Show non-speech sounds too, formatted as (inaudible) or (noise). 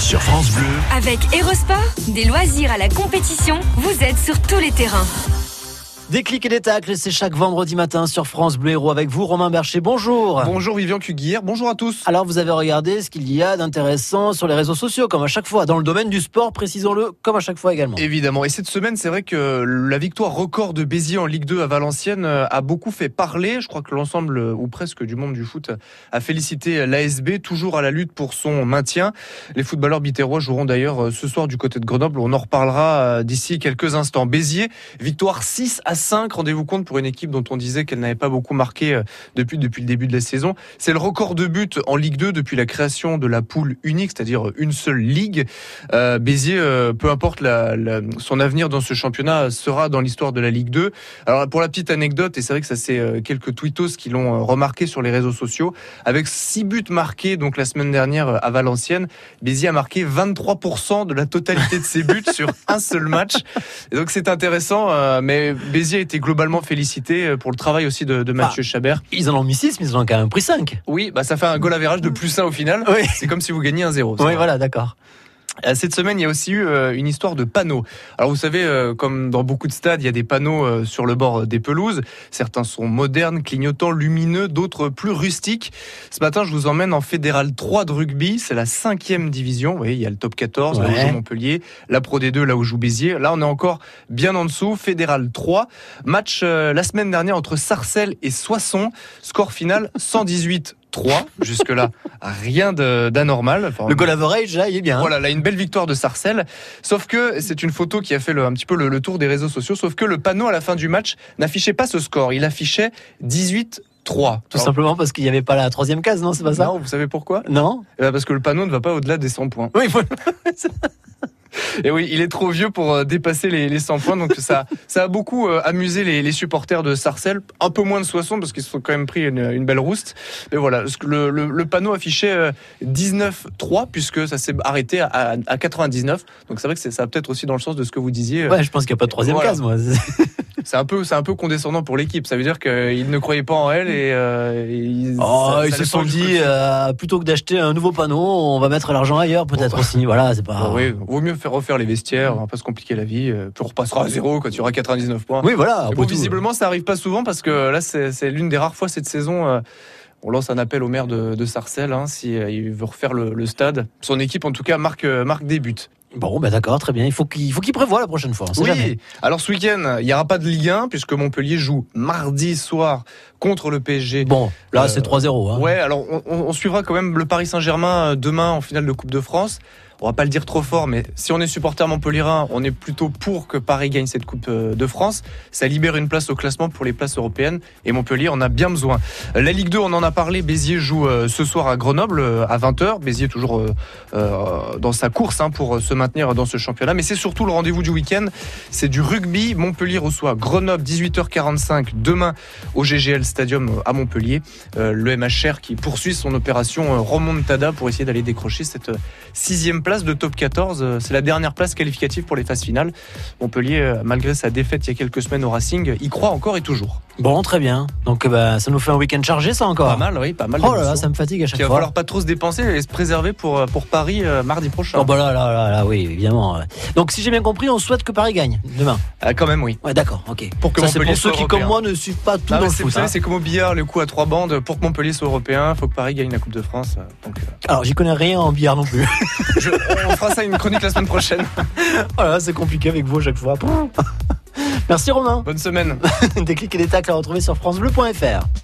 sur France Bleu. Avec Erosport, des loisirs à la compétition, vous êtes sur tous les terrains. Des clics et des tacles, c'est chaque vendredi matin sur France Bleu Héros avec vous, Romain Bercher. Bonjour. Bonjour Vivian Cuguière, bonjour à tous. Alors vous avez regardé ce qu'il y a d'intéressant sur les réseaux sociaux, comme à chaque fois, dans le domaine du sport, précisons-le, comme à chaque fois également. Évidemment. Et cette semaine, c'est vrai que la victoire record de Béziers en Ligue 2 à Valenciennes euh, a beaucoup fait parler. Je crois que l'ensemble, euh, ou presque du monde du foot, a félicité l'ASB, toujours à la lutte pour son maintien. Les footballeurs bitérois joueront d'ailleurs euh, ce soir du côté de Grenoble. On en reparlera d'ici quelques instants. Béziers, victoire 6 à 5. Rendez-vous compte pour une équipe dont on disait qu'elle n'avait pas beaucoup marqué euh, depuis, depuis le début de la saison. C'est le record de buts en Ligue 2 depuis la création de la poule unique, c'est-à-dire une seule ligue. Euh, Béziers, euh, peu importe la, son avenir dans ce championnat, sera dans l'histoire de la Ligue 2. Alors pour la petite anecdote, et c'est vrai que ça c'est euh, quelques tweetos qui l'ont remarqué sur les réseaux sociaux, avec six buts marqués donc la semaine dernière à Valenciennes, Béziers a marqué 23% de la totalité de ses buts (laughs) sur un seul match. Et donc c'est intéressant, mais Béziers était globalement félicité euh, pour le travail aussi de, Mathieu ah, Chabert. Ils en ont mis 6, mais ils en ont quand même pris 5. Oui, bah ça fait un goal average de plus 1 au final. C'est comme si vous gagniez un 0. Oui, voilà, d'accord. Euh, cette semaine, il y a aussi eu euh, une histoire de panneaux. Alors vous savez, euh, comme dans beaucoup de stades, il y a des panneaux sur le bord des pelouses. Certains sont modernes, clignotants, lumineux, d'autres plus rustiques. Ce matin, je vous emmène en Fédéral 3 de rugby. C'est la cinquième division. Vous voyez, il y a le top 14, là où joue Montpellier, la Pro D2, là où joue Béziers. Là, on est encore bien en dessous. Fédéral 3. Match la semaine dernière entre Sarcelles et Soissons. Score final 118 3 jusque-là, rien d'anormal. le goal average, là, il est bien. Hein. Voilà, là, une belle victoire de Sarcelles. Sauf que c'est une photo qui a fait le, un petit peu le, tour des réseaux sociaux. Sauf que le panneau à la fin du match n'affichait pas ce score. Il affichait 18 3. Tout simplement parce qu'il n'y avait pas la troisième case, non C'est pas ça? Non, vous savez pourquoi? Non. Eh ben, parce que le panneau ne va pas au-delà des 100 points. Oui, (laughs) Et oui, il est trop vieux pour euh, dépasser les, 100 points. Donc ça, (laughs) ça a beaucoup euh, amusé les, supporters de Sarcelles. Un peu moins de 60 parce qu'ils se sont quand même pris une, belle rouste. Mais voilà, le, le, panneau affichait 19-3 euh, puisque ça s'est arrêté à, 99. Donc c'est vrai que ça va peut-être aussi dans le sens de ce que vous disiez. Ouais, je pense qu'il n'y a pas de troisième case, moi. (laughs) c'est un peu, c'est un peu condescendant pour l'équipe. Ça veut dire qu'ils ne croyaient pas en elle et, ils, oh, ils se sont dit plutôt que d'acheter un nouveau panneau, on va mettre l'argent ailleurs, peut-être aussi. Voilà, c'est pas. oui, vaut mieux faire refaire les vestiaires, on va pas se compliquer la vie. Euh, puis on repassera à zéro quand il y aura 99 points. Oui, voilà. bon, visiblement, ça arrive pas souvent parce que là, c'est l'une des rares fois cette saison. Euh, on lance un appel au maire de, Sarcelles, hein, s'il euh, veut refaire le, stade. Son équipe, en tout cas, marque, marque des buts. Bon, ben d'accord, très bien. Il faut qu'il faut qu'il prévoit la prochaine fois. Oui. Alors ce week-end, il n'y aura pas de Ligue 1 puisque Montpellier joue mardi soir contre le PSG. Bon, là c'est 3-0. Hein. Ouais, alors on, suivra quand même le Paris Saint-Germain demain en finale de Coupe de France on va pas le dire trop fort, mais si on est supporter montpellierin, on est plutôt pour que Paris gagne cette Coupe euh, de France. Ça libère une place au classement pour les places européennes et Montpellier en a bien besoin. La Ligue 2, on en a parlé. Béziers joue euh, ce soir à Grenoble euh, à 20h. Béziers toujours dans sa course hein, pour se maintenir dans ce championnat. Mais c'est surtout le rendez-vous du week-end. C'est du rugby. Montpellier reçoit Grenoble 18h45 demain au GGL Stadium à Montpellier. Le MHR qui poursuit son opération Remontada pour essayer d'aller décrocher cette sixième place place de top 14. Euh, c'est la dernière place qualificative pour les phases finales. Montpellier, euh, malgré sa défaite il y a quelques semaines au Racing, y croit encore et toujours. Bon, très bien. Donc bah, ça nous fait un week-end chargé, ça encore. Pas mal, oui, pas mal. Oh là là, ça me fatigue à chaque fois. Il va falloir pas trop se dépenser et se préserver pour, euh, pour Paris mardi prochain. Oh bah là, là, là, là, oui, évidemment. Donc si j'ai bien compris, on souhaite que Paris gagne demain. Ah, quand même, oui. Ouais, d'accord, ok. Pour que c'est pour ceux qui, comme moi, ne suivent pas tout dans le foot. Hein. C'est comme au billard, le coup à trois bandes. Pour que Montpellier soit européen, faut que Paris gagne la Coupe de France. Donc, Alors, j'y connais rien en billard non plus. (laughs) on fera ça une chronique la semaine prochaine. (laughs) voilà, c'est compliqué avec vous à chaque fois. (laughs) Merci Romain. Bonne semaine. des clics et des tacles à retrouver sur FranceBleu.fr.